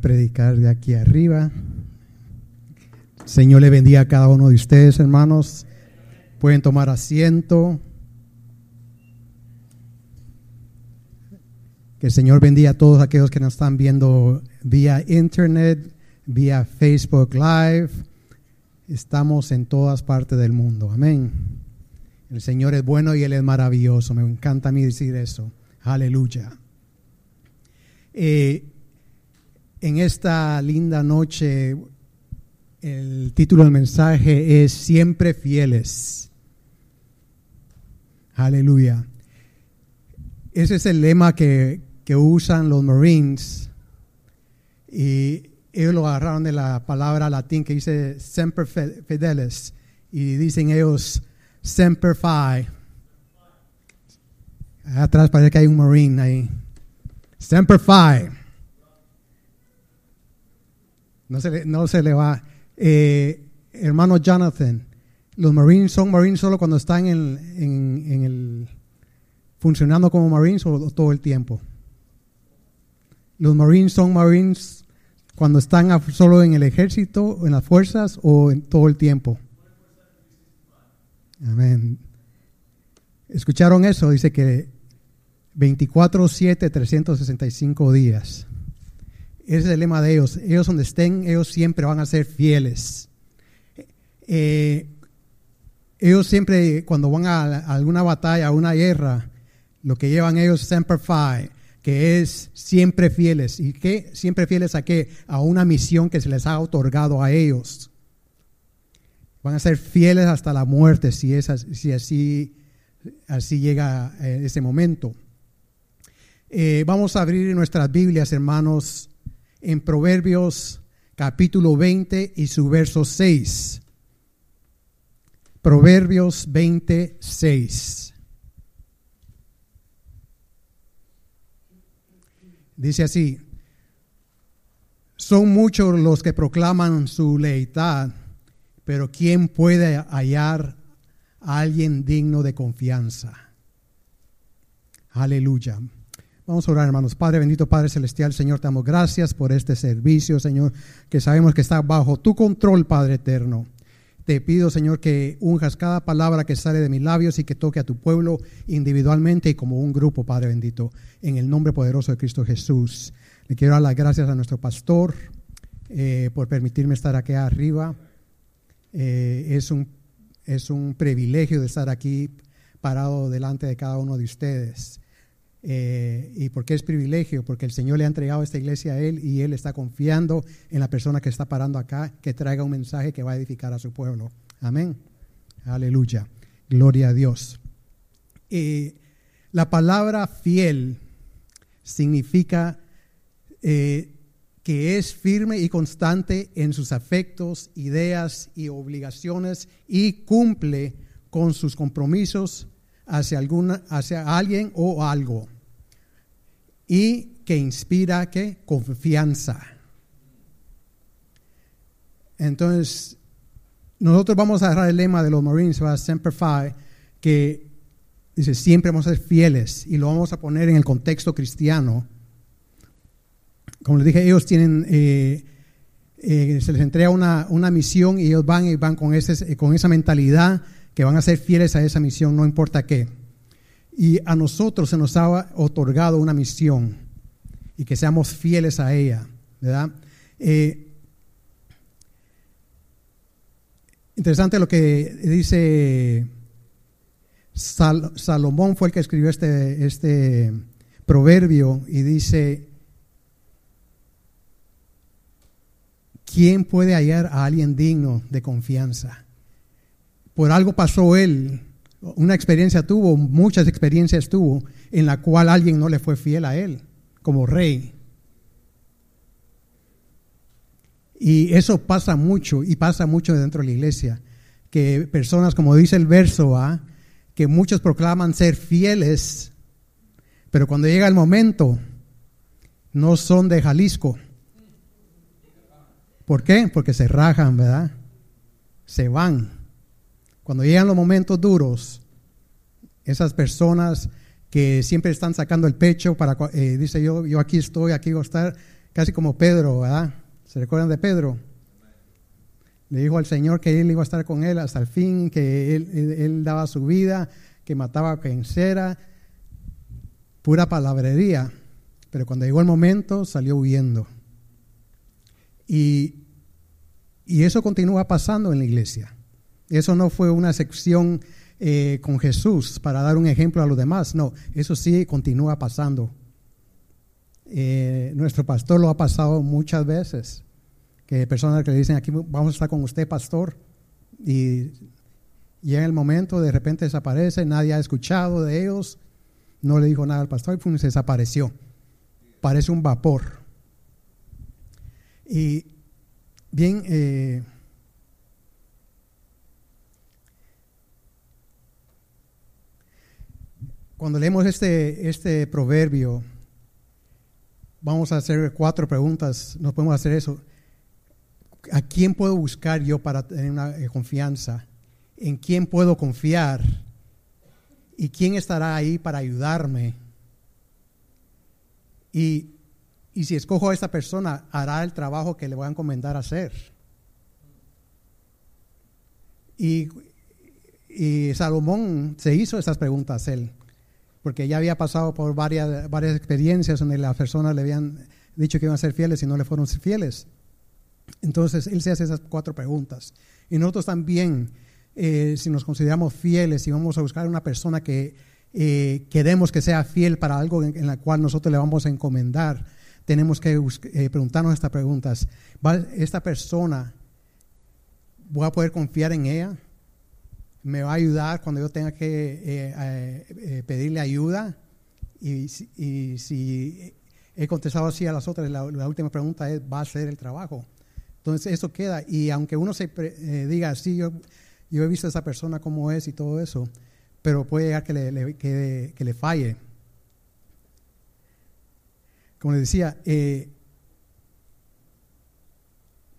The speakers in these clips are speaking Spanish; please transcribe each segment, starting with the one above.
predicar de aquí arriba. Señor le bendiga a cada uno de ustedes, hermanos. Pueden tomar asiento. Que el Señor bendiga a todos aquellos que nos están viendo vía internet, vía Facebook Live. Estamos en todas partes del mundo. Amén. El Señor es bueno y Él es maravilloso. Me encanta a mí decir eso. Aleluya. Eh, en esta linda noche, el título del mensaje es Siempre fieles. Aleluya. Ese es el lema que, que usan los Marines y ellos lo agarraron de la palabra latín que dice semper fidelis y dicen ellos semper fi. Atrás parece que hay un Marine ahí. Semper fi. No se le, no se le va. Eh, hermano Jonathan, los Marines son Marines solo cuando están en, en, el funcionando como Marines o todo el tiempo. Los Marines son Marines cuando están solo en el ejército, en las fuerzas o en todo el tiempo. Amén. ¿Escucharon eso? Dice que 24-7, 365 días. Ese es el lema de ellos. Ellos donde estén, ellos siempre van a ser fieles. Eh, ellos siempre, cuando van a, alguna batalla, a una guerra, lo que llevan ellos es Semper que es siempre fieles. ¿Y qué? Siempre fieles a qué? A una misión que se les ha otorgado a ellos. Van a ser fieles hasta la muerte si, es, así llega eh, ese momento. Eh, vamos a abrir nuestras Biblias, hermanos, en Proverbios capítulo 20 y su verso 6. Proverbios 26. Dice así, son muchos los que proclaman su lealtad, pero ¿quién puede hallar a alguien digno de confianza? Aleluya. Vamos a orar, hermanos. Padre bendito, Padre celestial, Señor, te damos gracias por este servicio, Señor, que sabemos que está bajo tu control, Padre eterno. Te pido, Señor, que unjas cada palabra que sale de mis labios y que toque a tu pueblo individualmente y como un grupo, Padre bendito, en el nombre poderoso de Cristo Jesús. Le quiero dar las gracias a nuestro pastor eh, por permitirme estar aquí arriba. Eh, es, un, es un privilegio de estar aquí parado delante de cada uno de ustedes. Eh, ¿Y por qué es privilegio? Porque el Señor le ha entregado esta iglesia a Él y Él está confiando en la persona que está parando acá, que traiga un mensaje que va a edificar a su pueblo. Amén. Aleluya. Gloria a Dios. la palabra fiel significa eh, que es firme y constante en sus afectos, ideas y obligaciones y cumple con sus compromisos hacia, alguna, hacia alguien o algo. Y que inspira ¿qué? confianza. Entonces, nosotros vamos a agarrar el lema de los Marines, va Semper que dice, siempre vamos a ser fieles y lo vamos a poner en el contexto cristiano. Como les dije, ellos tienen, eh, eh, se les entrega una, una, misión y ellos van y van con, ese, con esa mentalidad que van a ser fieles a esa misión, no importa qué. Y a nosotros se nos ha otorgado una misión y que seamos fieles a ella, ¿verdad? Eh, interesante lo que dice Salomón fue el que escribió este, este proverbio y dice, ¿quién puede hallar a alguien digno de confianza? Por algo pasó él, una experiencia tuvo, muchas experiencias tuvo, en la cual alguien no le fue fiel a él como rey. Y eso pasa mucho, y pasa mucho dentro de la iglesia, que personas, como dice el verso, ¿ah? que muchos proclaman ser fieles, pero cuando llega el momento, no son de Jalisco. ¿Por qué? Porque se rajan, ¿verdad? Se van. Cuando llegan los momentos duros, esas personas que siempre están sacando el pecho para, eh, dice yo, yo aquí estoy, aquí voy a estar, casi como Pedro, ¿verdad? ¿Se recuerdan de Pedro? Le dijo al Señor que él iba a estar con él hasta el fin, que él, daba su vida, que mataba a quien sea. Pura palabrería. Pero cuando llegó el momento, salió huyendo. Y, y eso continúa pasando en la iglesia. Eso no fue una sección eh, con Jesús para dar un ejemplo a los demás. No, eso sí continúa pasando. Eh, nuestro pastor lo ha pasado muchas veces, que personas que le dicen, aquí vamos a estar con usted, pastor, y llega el momento, de repente desaparece, nadie ha escuchado de ellos, no le dijo nada al pastor y se desapareció. Parece un vapor. Y bien, eh, Cuando leemos este, este proverbio, vamos a hacer cuatro preguntas, nos podemos hacer eso. ¿A quién puedo buscar yo para tener una eh, confianza? ¿En quién puedo confiar? ¿Y quién estará ahí para ayudarme? Y, y si escojo a esta persona, hará el trabajo que le voy a encomendar hacer. Y, y Salomón se hizo estas preguntas él porque ya había pasado por varias, varias experiencias donde las personas le habían dicho que iban a ser fieles y no le fueron fieles. Entonces, él se hace esas cuatro preguntas. Y nosotros también, eh, si nos consideramos fieles y vamos a buscar una persona que eh, queremos que sea fiel para algo en, la cual nosotros le vamos a encomendar, tenemos que eh, preguntarnos estas preguntas. ¿Esta persona, voy a poder confiar en ella? Me va a ayudar cuando yo tenga que eh, eh, eh, pedirle ayuda. Y, si he contestado así a las otras, la, última pregunta es, ¿va a hacer el trabajo? Entonces eso queda. Y aunque uno se diga, sí, yo, yo he visto a esa persona como es y todo eso, pero puede llegar que le, que, le falle. Como les decía,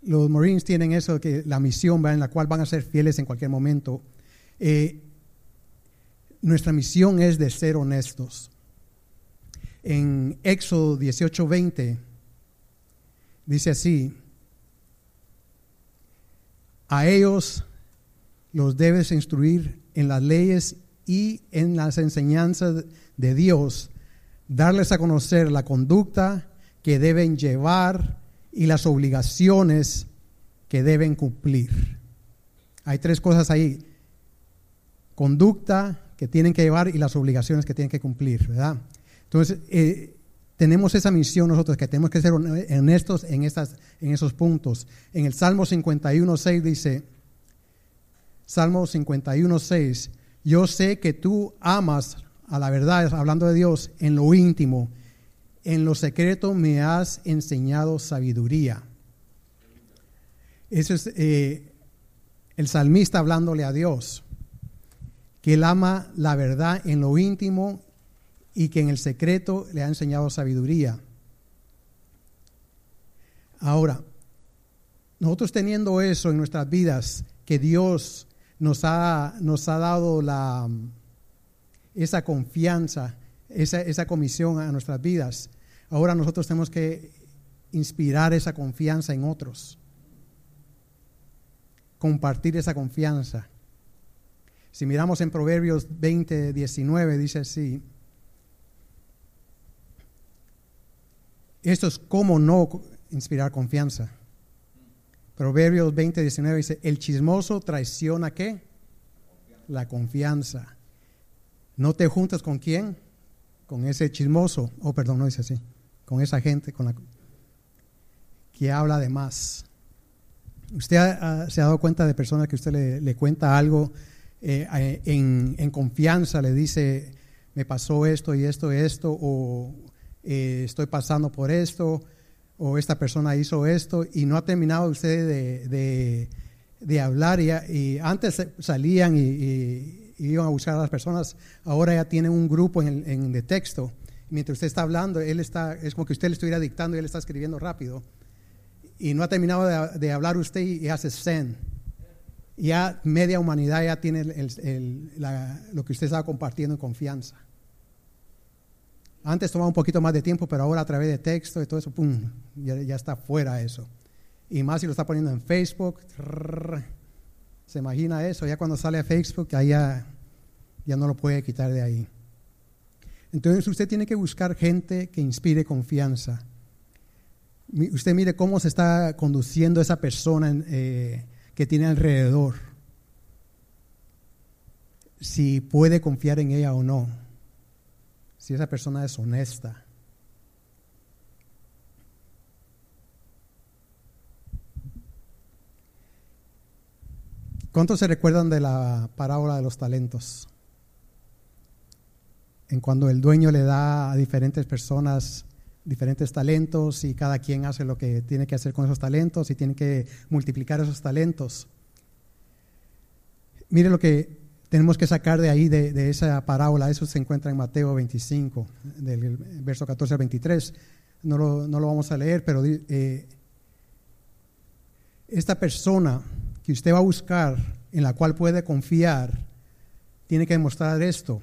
los Marines tienen eso, que la misión en la cual van a ser fieles en cualquier momento eh, nuestra misión es de ser honestos. En Éxodo 18:20 dice así, a ellos los debes instruir en las leyes y en las enseñanzas de Dios, darles a conocer la conducta que deben llevar y las obligaciones que deben cumplir. Hay tres cosas ahí conducta que tienen que llevar y las obligaciones que tienen que cumplir, ¿verdad? Entonces, eh, tenemos esa misión nosotros, que tenemos que ser honestos en, estas, en esos puntos. En el Salmo 51.6 dice, Salmo 51.6, yo sé que tú amas a la verdad, hablando de Dios, en lo íntimo, en lo secreto me has enseñado sabiduría. Eso es eh, el salmista hablándole a Dios que él ama la verdad en lo íntimo y que en el secreto le ha enseñado sabiduría. Ahora, nosotros teniendo eso en nuestras vidas, que Dios nos ha, nos ha dado la, esa confianza, esa, esa comisión a nuestras vidas, ahora nosotros tenemos que inspirar esa confianza en otros, compartir esa confianza. Si miramos en Proverbios 20, 19, dice así, esto es cómo no inspirar confianza. Proverbios 20, 19 dice, el chismoso traiciona qué? La confianza. No te juntas con quién? Con ese chismoso, oh perdón, no dice así, con esa gente con la que habla de más. ¿Usted se ha dado cuenta de personas que usted le, le cuenta algo eh, eh, en, confianza le dice, me pasó esto y esto y esto, o eh, estoy pasando por esto, o esta persona hizo esto, y no ha terminado usted de, hablar, y, antes salían y, iban a buscar a las personas, ahora ya tienen un grupo en, el, de texto, mientras usted está hablando, él está, es como que usted le estuviera dictando y él está escribiendo rápido, y no ha terminado de, de hablar usted y hace send ya media humanidad ya tiene lo que usted estaba compartiendo en confianza. Antes tomaba un poquito más de tiempo, pero ahora a través de texto y todo eso, ¡pum! Ya, ya está fuera eso. Y más si lo está poniendo en Facebook. Se imagina eso, ya cuando sale a Facebook, ya, ya no lo puede quitar de ahí. Entonces usted tiene que buscar gente que inspire confianza. Usted mire cómo se está conduciendo esa persona eh, que tiene alrededor. Si puede confiar en ella o no. Si esa persona es honesta. ¿Cuántos se recuerdan de la parábola de los talentos? En cuando el dueño le da a diferentes personas diferentes talentos y cada quien hace lo que tiene que hacer con esos talentos y tiene que multiplicar esos talentos. Mire lo que tenemos que sacar de ahí, de, esa parábola. Eso se encuentra en Mateo 25, del verso 14 al 23. No lo, no lo vamos a leer, pero eh, esta persona que usted va a buscar, en la cual puede confiar, tiene que demostrar esto.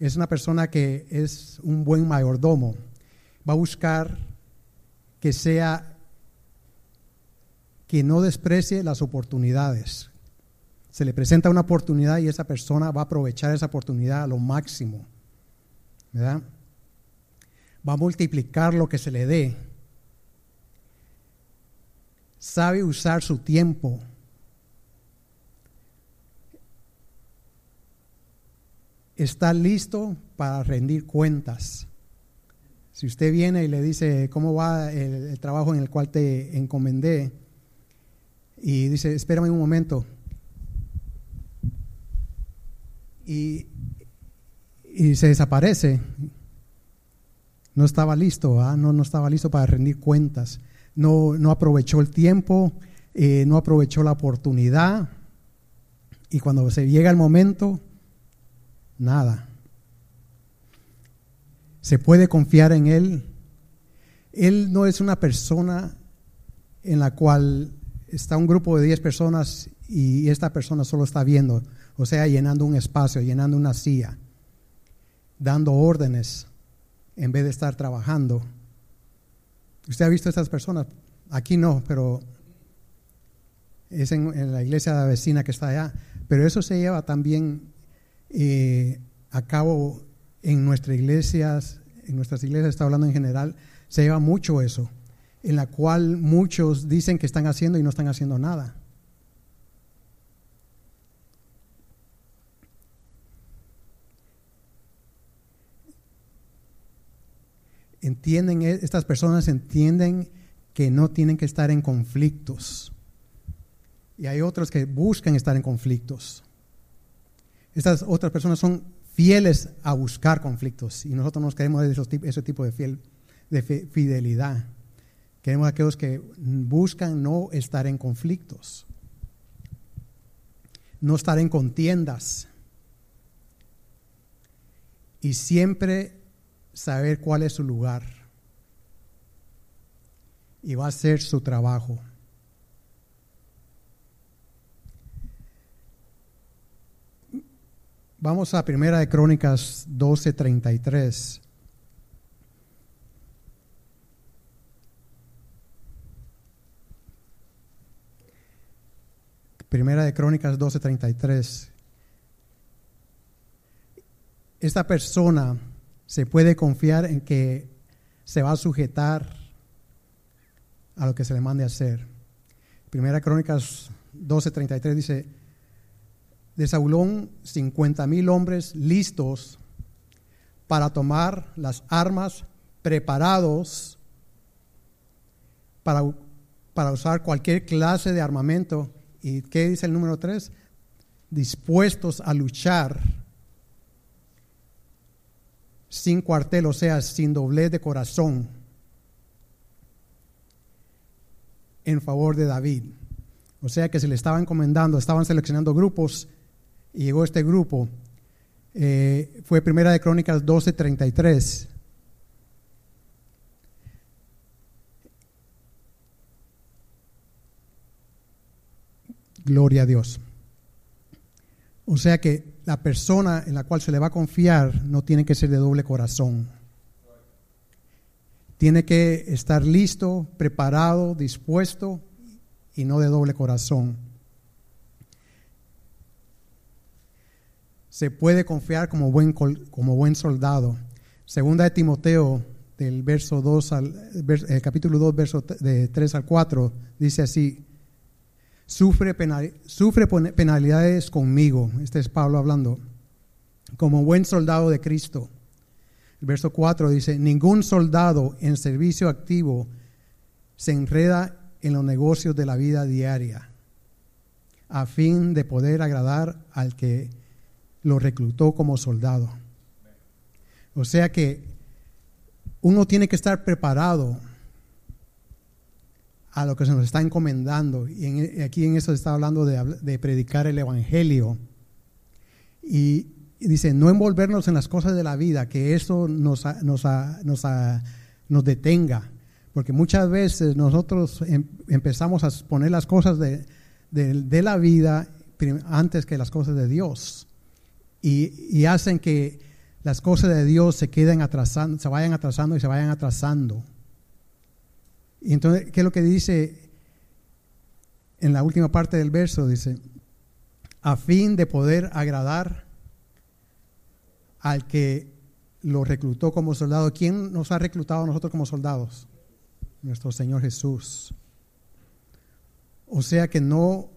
Es una persona que es un buen mayordomo. Va a buscar que sea, que no desprecie las oportunidades. Se le presenta una oportunidad y esa persona va a aprovechar esa oportunidad a lo máximo. ¿Verdad? Va a multiplicar lo que se le dé sabe usar su tiempo. Está listo para rendir cuentas. Si usted viene y le dice cómo va el, trabajo en el cual te encomendé y dice, espérame un momento, y, y se desaparece, no estaba listo, no, no estaba listo para rendir cuentas. No, aprovechó el tiempo, eh, no aprovechó la oportunidad. Y cuando se llega el momento, nada. Se puede confiar en Él. Él no es una persona en la cual está un grupo de 10 personas y esta persona solo está viendo, o sea, llenando un espacio, llenando una silla, dando órdenes en vez de estar trabajando. ¿Usted ha visto a estas personas? Aquí no, pero es en, la iglesia vecina que está allá. Pero eso se lleva también eh, a cabo en nuestras iglesias, en nuestras iglesias, está hablando en general, se lleva mucho eso, en la cual muchos dicen que están haciendo y no están haciendo nada. entienden, e, estas personas entienden que no tienen que estar en conflictos. Y hay otros que buscan estar en conflictos. Estas otras personas son fieles a buscar conflictos y nosotros nos queremos de ese tipo de, fiel, de fidelidad. Queremos a aquellos que buscan no estar en conflictos, no estar en contiendas y siempre saber cuál es su lugar y va a ser su trabajo. Vamos a Primera de Crónicas 12:33. Primera de Crónicas 12:33. Esta persona se puede confiar en que se va a sujetar a lo que se le mande hacer. Primera Crónicas 12:33 dice, de Saulón 50 mil hombres listos para tomar las armas, preparados para, para usar cualquier clase de armamento. ¿Y qué dice el número 3? Dispuestos a luchar sin cuartel, o sea, sin doblez de corazón, en favor de David. O sea que se le estaba encomendando, estaban seleccionando grupos y llegó este grupo. Eh, fue Primera de Crónicas 12:33. Gloria a Dios. O sea que la persona en la cual se le va a confiar no tiene que ser de doble corazón. tiene que estar listo, preparado, dispuesto y no de doble corazón. Se puede confiar como buen, como buen soldado. Segunda de Timoteo, del verso 2 al el capítulo 2, verso de 3 al 4, dice así: sufre, sufre penalidades conmigo. Este es Pablo hablando. Como buen soldado de Cristo. El verso 4 dice, ningún soldado en servicio activo se enreda en los negocios de la vida diaria a fin de poder agradar al que lo reclutó como soldado. O sea que uno tiene que estar preparado a lo que se nos está encomendando. Y aquí en eso se está hablando de, predicar el Evangelio. Y, dice, no envolvernos en las cosas de la vida, que eso nos, nos, nos, detenga. Porque muchas veces nosotros em, empezamos a poner las cosas de, la vida antes que las cosas de Dios. Y, hacen que las cosas de Dios se queden atrasando, se vayan atrasando y se vayan atrasando. Y entonces, ¿qué es lo que dice en la última parte del verso? Dice, a fin de poder agradar al que lo reclutó como soldado. ¿Quién nos ha reclutado a nosotros como soldados? Nuestro Señor Jesús. O sea que no,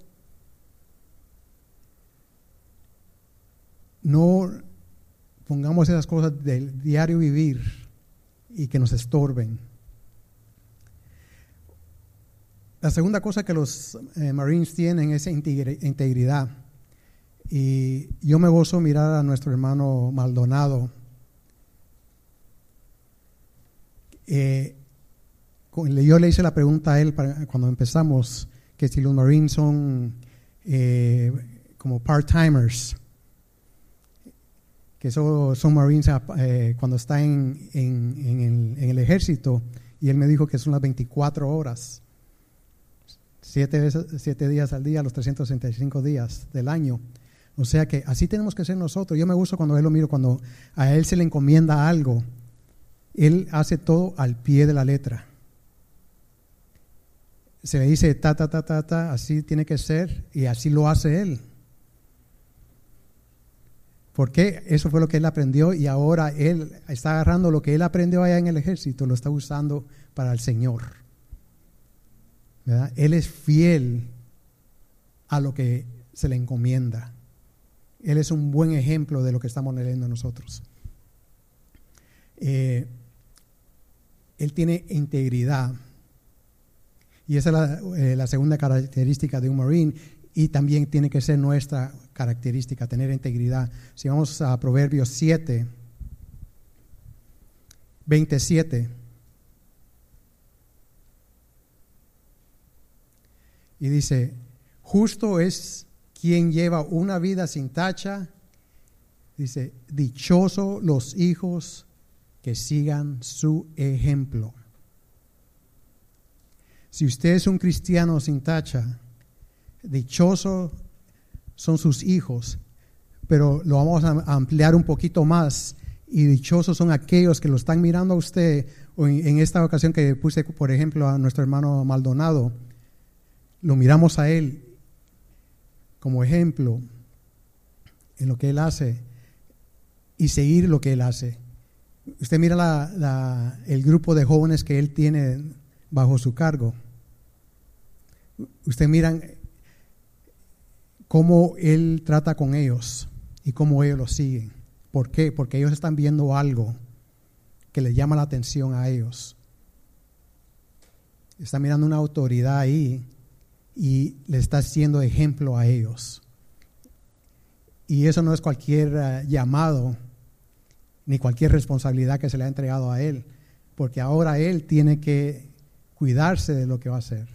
no pongamos esas cosas del diario vivir y que nos estorben. La segunda cosa que los eh, Marines tienen es integridad. Y yo me gozo mirar a nuestro hermano Maldonado. Eh, yo le hice la pregunta a él cuando empezamos, que si los Marines son eh, como part-timers, que son, Marines cuando están en, en, el, ejército, y él me dijo que son las 24 horas siete, veces, siete días al día, los 365 días del año. O sea que así tenemos que ser nosotros. Yo me gusto cuando él lo miro, cuando a él se le encomienda algo, él hace todo al pie de la letra. Se le dice ta, ta, ta, ta, ta, así tiene que ser y así lo hace él. Porque eso fue lo que él aprendió y ahora él está agarrando lo que él aprendió allá en el ejército, lo está usando para el Señor. Él es fiel a lo que se le encomienda. Él es un buen ejemplo de lo que estamos leyendo nosotros. Eh, él tiene integridad. Y esa es eh, la, segunda característica de un Marine. Y también tiene que ser nuestra característica, tener integridad. Si vamos a Proverbios 7, 27. Y dice, justo es quien lleva una vida sin tacha. Dice, dichoso los hijos que sigan su ejemplo. Si usted es un cristiano sin tacha, dichoso son sus hijos, pero lo vamos a ampliar un poquito más y dichosos son aquellos que lo están mirando a usted, en, esta ocasión que puse, por ejemplo, a nuestro hermano Maldonado, lo miramos a Él como ejemplo en lo que Él hace y seguir lo que Él hace. Usted mira la, el grupo de jóvenes que Él tiene bajo su cargo. Usted mira cómo Él trata con ellos y cómo ellos lo siguen. ¿Por qué? Porque ellos están viendo algo que les llama la atención a ellos. Están mirando una autoridad ahí y le está haciendo ejemplo a ellos. Y eso no es cualquier eh, llamado ni cualquier responsabilidad que se le ha entregado a él, porque ahora él tiene que cuidarse de lo que va a hacer.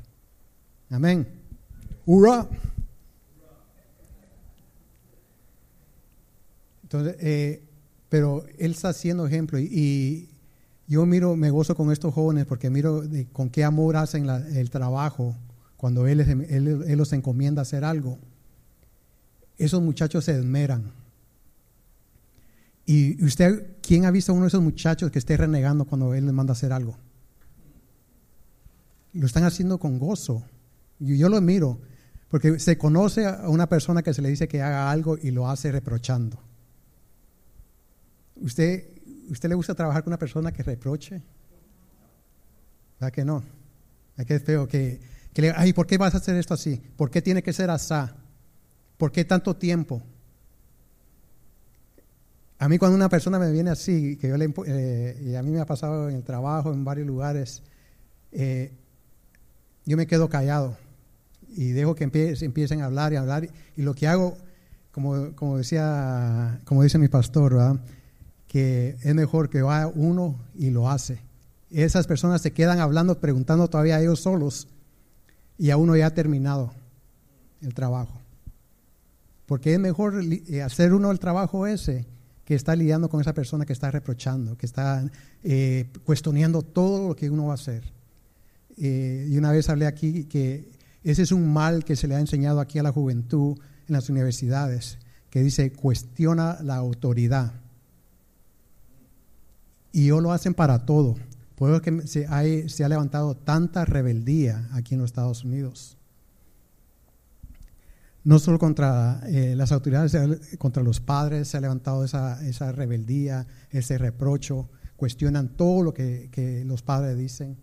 Amén. ¡Hurra! Entonces, eh, pero él está haciendo ejemplo y, yo miro, me gozo con estos jóvenes porque miro con qué amor hacen el trabajo cuando él, él, los encomienda hacer algo, esos muchachos se esmeran. ¿Y usted, quién ha visto a uno de esos muchachos que esté renegando cuando él les manda hacer algo? lo están haciendo con gozo. Y yo lo miro, porque se conoce a una persona que se le dice que haga algo y lo hace reprochando. ¿Usted, usted le gusta trabajar con una persona que reproche? ¿Verdad que no? Que es feo que, que ay, ¿por qué vas a hacer esto así? ¿Por qué tiene que ser asá? ¿Por qué tanto tiempo? A mí cuando una persona me viene así, que yo le, eh, y a mí me ha pasado en el trabajo, en varios lugares, eh, yo me quedo callado y dejo que empiecen a hablar y hablar. Y lo que hago, como, como decía, como dice mi pastor, es mejor que vaya uno y lo hace. Esas personas se quedan hablando, preguntando todavía a ellos solos y a uno ya ha terminado el trabajo. Porque es mejor eh, hacer uno el trabajo ese que está lidiando con esa persona que está reprochando, que está eh, cuestionando todo lo que uno va a hacer. Eh, y una vez hablé aquí que ese es un mal que se le ha enseñado aquí a la juventud en las universidades, que dice cuestiona la autoridad. Y ellos lo hacen para todo. Por eso que se, ha levantado tanta rebeldía aquí en los Estados Unidos no solo contra eh, las autoridades, contra los padres se ha levantado esa, esa rebeldía, ese reprocho, cuestionan todo lo que, los padres dicen.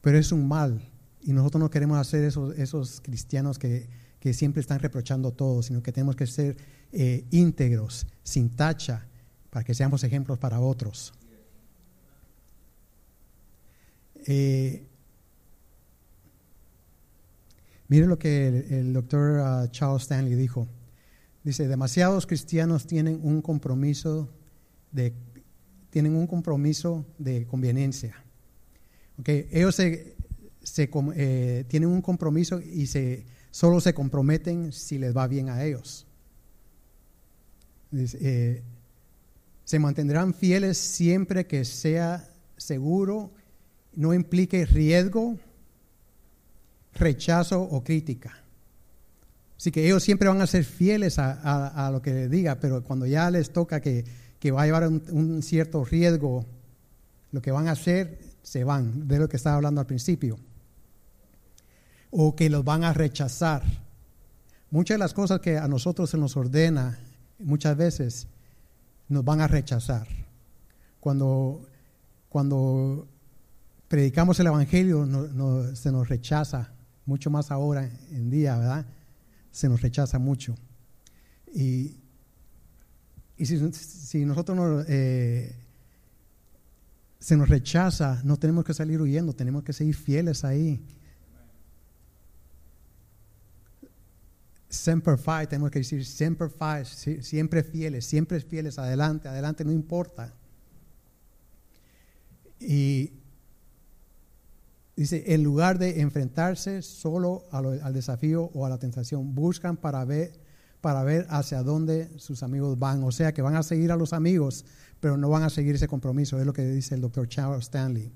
Pero es un mal y nosotros no queremos hacer esos, esos cristianos que, siempre están reprochando todo, sino que tenemos que ser eh, íntegros, sin tacha, para que seamos ejemplos para otros. Eh, Mire lo que el, doctor uh, Charles Stanley dijo. Dice, demasiados cristianos tienen un compromiso de, tienen un compromiso de conveniencia. Okay, ellos eh, tienen un compromiso y se, solo se comprometen si les va bien a ellos. Eh, se mantendrán fieles siempre que sea seguro, no implique riesgo rechazo o crítica. Así que ellos siempre van a ser fieles a, lo que les diga, pero cuando ya les toca que, va a llevar un, cierto riesgo, lo que van a hacer, se van, de lo que estaba hablando al principio. O que los van a rechazar. Muchas de las cosas que a nosotros se nos ordena, muchas veces nos van a rechazar. Cuando, cuando predicamos el Evangelio, se nos rechaza mucho más ahora en día, ¿verdad? Se nos rechaza mucho. Y, si, nosotros eh, se nos rechaza, no tenemos que salir huyendo, tenemos que seguir fieles ahí. Semper Fi, tenemos que decir Semper Fi, siempre fieles, siempre fieles, adelante, adelante, no importa. Y Dice, en lugar de enfrentarse solo al desafío o a la tentación, buscan para ver, para ver hacia dónde sus amigos van. O sea, que van a seguir a los amigos, pero no van a seguir ese compromiso. Es lo que dice el doctor Charles Stanley.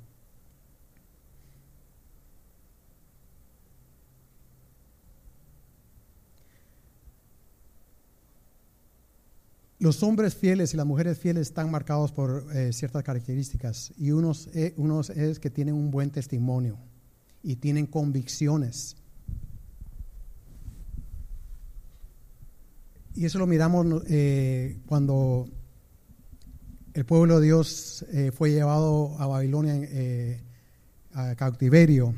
Los hombres fieles y las mujeres fieles están marcados por eh, ciertas características y unos, eh, unos es que tienen un buen testimonio y tienen convicciones. Y eso lo miramos eh, cuando el pueblo de Dios fue llevado a Babilonia a cautiverio.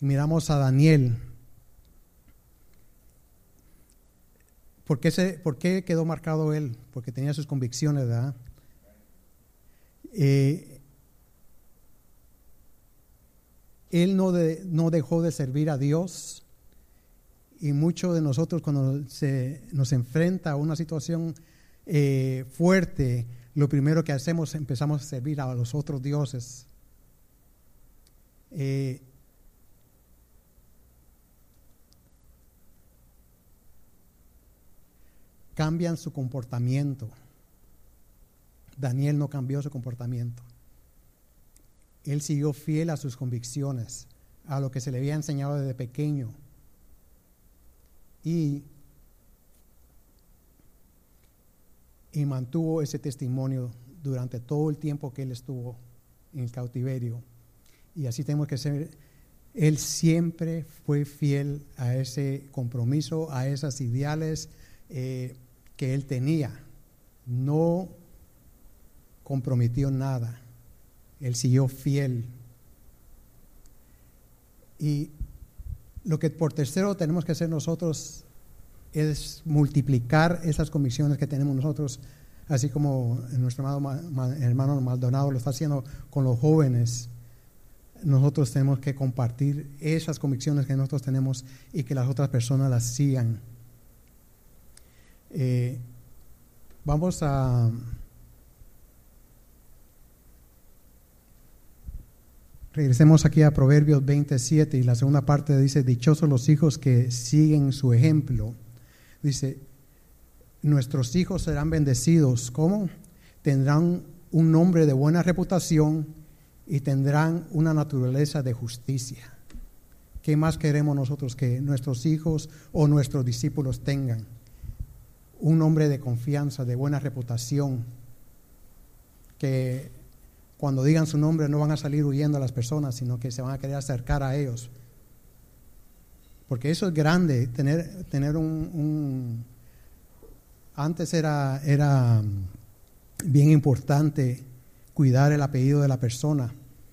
Y miramos a Daniel, ¿Por qué, quedó marcado él? Porque tenía sus convicciones, ¿verdad? Eh, él no, no, dejó de servir a Dios y muchos de nosotros cuando se nos enfrenta a una situación eh, fuerte, lo primero que hacemos empezamos a servir a los otros dioses. Eh, cambian su comportamiento. Daniel no cambió su comportamiento. Él siguió fiel a sus convicciones, a lo que se le había enseñado desde pequeño. Y, y mantuvo ese testimonio durante todo el tiempo que él estuvo en el cautiverio. Y así tenemos que ser. Él siempre fue fiel a ese compromiso, a esas ideales eh, que él tenía. No comprometió nada. Él siguió fiel. Y lo que por tercero tenemos que hacer nosotros es multiplicar esas convicciones que tenemos nosotros, así como nuestro hermano Maldonado lo está haciendo con los jóvenes. Nosotros tenemos que compartir esas convicciones que nosotros tenemos y que las otras personas las sigan. Eh, vamos a Regresemos aquí a Proverbios 27 y la segunda parte dice, dichosos los hijos que siguen su ejemplo. Dice, nuestros hijos serán bendecidos. ¿Cómo? Tendrán un nombre de buena reputación y tendrán una naturaleza de justicia. ¿Qué más queremos nosotros que nuestros hijos o nuestros discípulos tengan? Un nombre de confianza, de buena reputación, que cuando digan su nombre no van a salir huyendo a las personas, sino que se van a querer acercar a ellos. Porque eso es grande, tener, tener un, Antes era, era bien importante cuidar el apellido de la persona.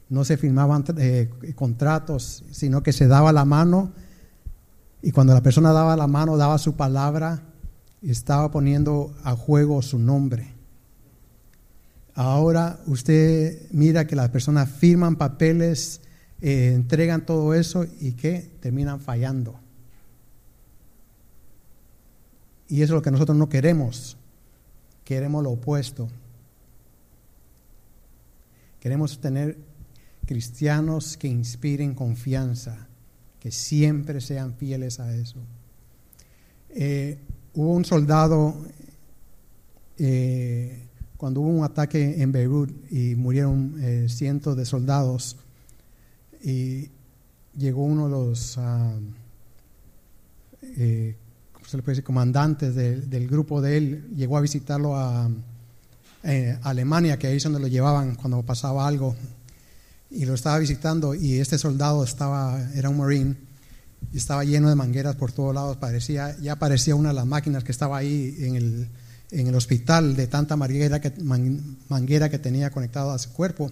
No se firmaban eh, contratos, sino que se daba la mano y cuando la persona daba la mano, daba su palabra, estaba poniendo a juego su nombre. Ahora usted mira que las personas firman papeles, eh, entregan todo eso y que terminan fallando. Y eso es lo que nosotros no queremos. Queremos lo opuesto. Queremos tener cristianos que inspiren confianza, que siempre sean fieles a eso. Eh, hubo un soldado eh, cuando hubo un ataque en Beirut y murieron eh, cientos de soldados y llegó uno de los ah, eh, comandantes del grupo de él, llegó a visitarlo a eh, Alemania, que ahí es donde lo llevaban cuando pasaba algo, y lo estaba visitando y este soldado estaba, era un marine, y estaba lleno de mangueras por todos lados, parecía, ya parecía una de las máquinas que estaba ahí en el en el hospital de tanta manguera que, manguera que tenía conectado a su cuerpo.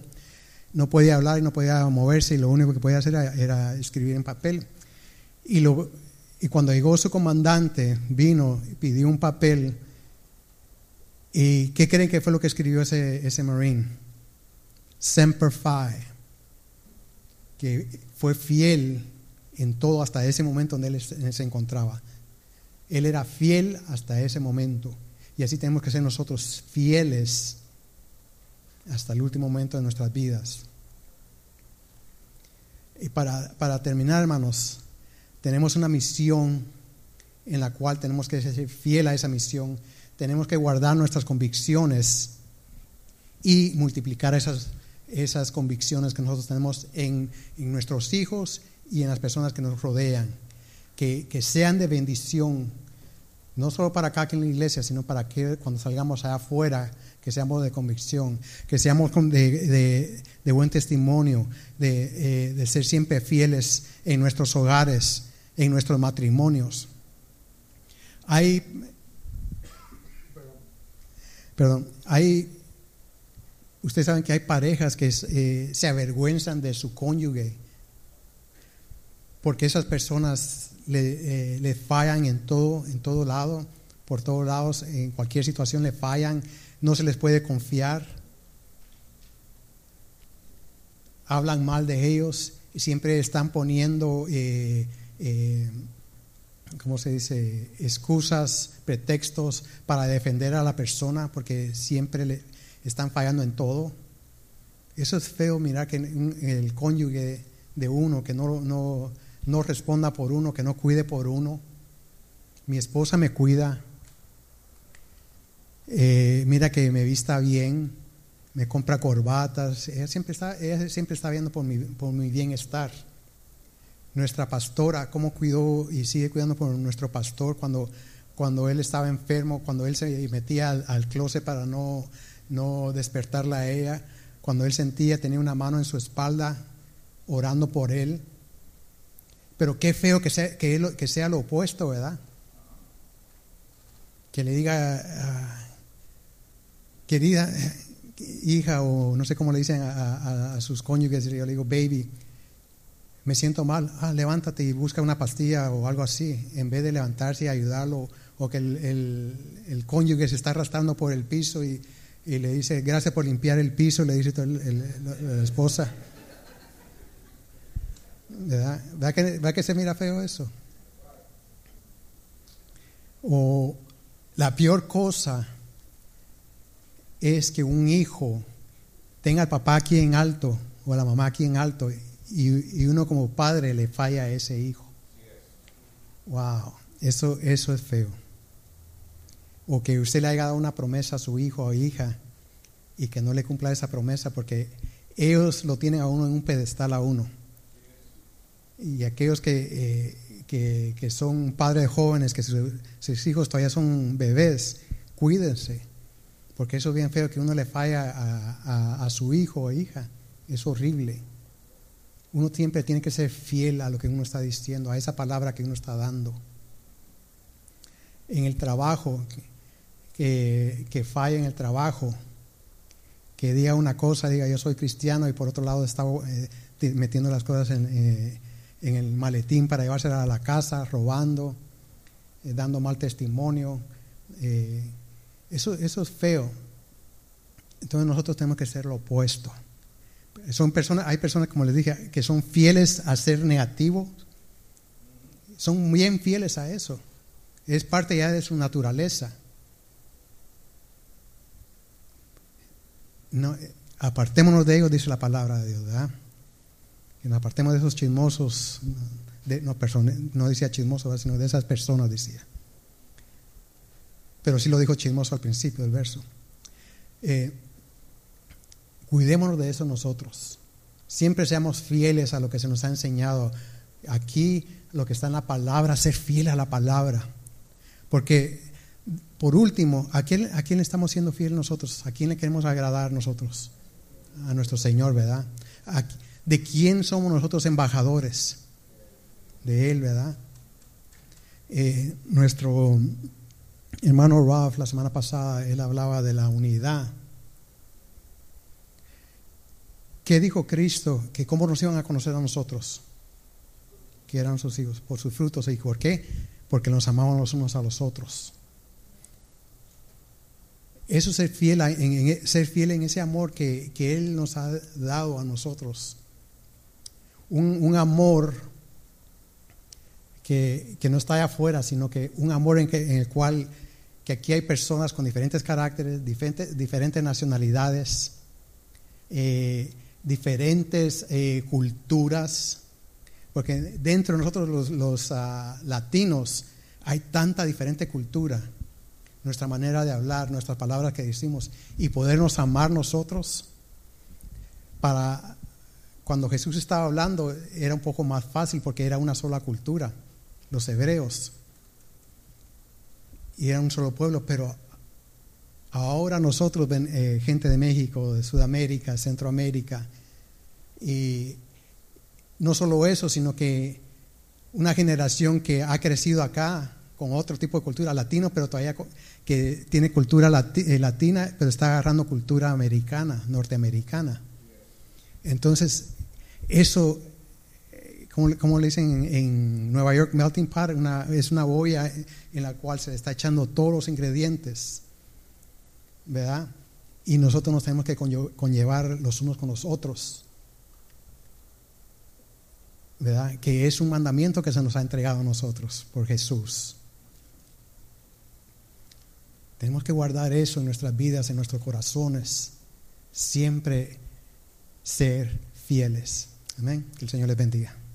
No podía hablar y no podía moverse y lo único que podía hacer era, escribir en papel. Y, lo, y cuando llegó su comandante, vino y pidió un papel. ¿Y qué creen que fue lo que escribió ese, ese Marine? Semper Fi, que fue fiel en todo hasta ese momento donde él se encontraba. Él era fiel hasta ese momento. Y así tenemos que ser nosotros fieles hasta el último momento de nuestras vidas. Y para, para terminar, hermanos, tenemos una misión en la cual tenemos que ser fiel a esa misión. Tenemos que guardar nuestras convicciones y multiplicar esas, esas convicciones que nosotros tenemos en, en nuestros hijos y en las personas que nos rodean. Que, que sean de bendición no solo para acá en la iglesia, sino para que cuando salgamos allá afuera, que seamos de convicción, que seamos de, buen testimonio, de, eh, de, ser siempre fieles en nuestros hogares, en nuestros matrimonios. Hay, perdón, hay, ustedes saben que hay parejas que eh, se avergüenzan de su cónyuge, porque esas personas le, eh, fallan en todo, en todo lado, por todos lados, en cualquier situación le fallan, no se les puede confiar. Hablan mal de ellos y siempre están poniendo, eh, eh, ¿cómo se dice?, excusas, pretextos para defender a la persona porque siempre le están fallando en todo. Eso es feo mirar que el cónyuge de uno que no, no no responda por uno, que no cuide por uno. Mi esposa me cuida. Eh, mira que me vista bien, me compra corbatas. Ella siempre está, ella siempre está viendo por mi, por mi bienestar. Nuestra pastora, cómo cuidó y sigue cuidando por nuestro pastor cuando, cuando él estaba enfermo, cuando él se metía al, al closet para no, no despertarla a ella, cuando él sentía, tenía una mano en su espalda orando por él. Pero qué feo que sea, que, sea lo opuesto, ¿verdad? Que le diga, ah, querida hija, o no sé cómo le dicen a, sus cónyuges, yo le digo, baby, me siento mal, ah, levántate y busca una pastilla o algo así, en vez de levantarse y ayudarlo, o que el, el, cónyuge se está arrastrando por el piso y, y, le dice, gracias por limpiar el piso, le dice la esposa. ¿Verdad? ¿Verdad que, ¿Verdad que se mira feo eso? O la peor cosa es que un hijo tenga al papá aquí en alto o a la mamá aquí en alto y, uno como padre le falla a ese hijo. Wow, eso, eso es feo. O que usted le haya dado una promesa a su hijo o hija y que no le cumpla esa promesa porque ellos lo tienen a uno en un pedestal a uno. Y aquellos que, eh, que, son padres jóvenes, que sus, hijos todavía son bebés, cuídense. Porque eso es bien feo que uno le falla a, a su hijo o hija. Es horrible. Uno siempre tiene que ser fiel a lo que uno está diciendo, a esa palabra que uno está dando. En el trabajo, que, que falla en el trabajo, que diga una cosa, diga yo soy cristiano y por otro lado está eh, metiendo las cosas en, eh, en, el maletín para llevárselas a la casa, robando, eh, dando mal testimonio. eso, eso es feo. Entonces nosotros tenemos que ser lo opuesto. Son personas, hay personas, como les dije, que son fieles a ser negativos. Son bien fieles a eso. Es parte ya de su naturaleza. No, apartémonos de ellos, dice la palabra de Dios, ¿verdad? Apartemos de esos chismosos, de, no, no decía chismosos, sino de esas personas, decía. Pero sí lo dijo chismoso al principio del verso. Eh, Cuidémonos de eso nosotros. Siempre seamos fieles a lo que se nos ha enseñado. Aquí lo que está en la palabra, ser fiel a la palabra. Porque, por último, ¿a quién, a quién estamos siendo fieles nosotros? ¿A quién le queremos agradar nosotros? A nuestro Señor, ¿verdad? ¿De quién somos nosotros embajadores? De Él, ¿verdad? Eh, nuestro hermano Ralph la semana pasada, él hablaba de la unidad ¿Qué dijo Cristo? Que cómo nos iban a conocer a nosotros, que eran sus hijos, por sus frutos. ¿Y por qué? Porque nos amaban los unos a los otros. Eso es ser fiel, en, ser fiel en ese amor que, Él nos ha dado a nosotros. Un, amor que, no está allá afuera, sino que un amor en, el cual que aquí hay personas con diferentes caracteres, diferentes, diferentes nacionalidades. Eh, diferentes eh, culturas, porque dentro de nosotros los, ah, latinos hay tanta diferente cultura, nuestra manera de hablar, nuestras palabras que decimos, y podernos amar nosotros. Para cuando Jesús estaba hablando era un poco más fácil porque era una sola cultura, los hebreos, y era un solo pueblo, pero Ahora nosotros, eh, gente de México, de Sudamérica, Centroamérica, y no solo eso, sino que una generación que ha crecido acá con otro tipo de cultura latino, pero todavía que tiene cultura eh, latina, pero está agarrando cultura americana, norteamericana. Entonces, eso, eh, como, le dicen en, Nueva York, melting pot, es una olla en la cual se está echando todos los ingredientes ¿verdad? Y nosotros nos tenemos que conllevar los unos con los otros, ¿verdad? Que es un mandamiento que se nos ha entregado a nosotros por Jesús. Tenemos que guardar eso en nuestras vidas, en nuestros corazones, siempre ser fieles. Amén. Que el Señor les bendiga.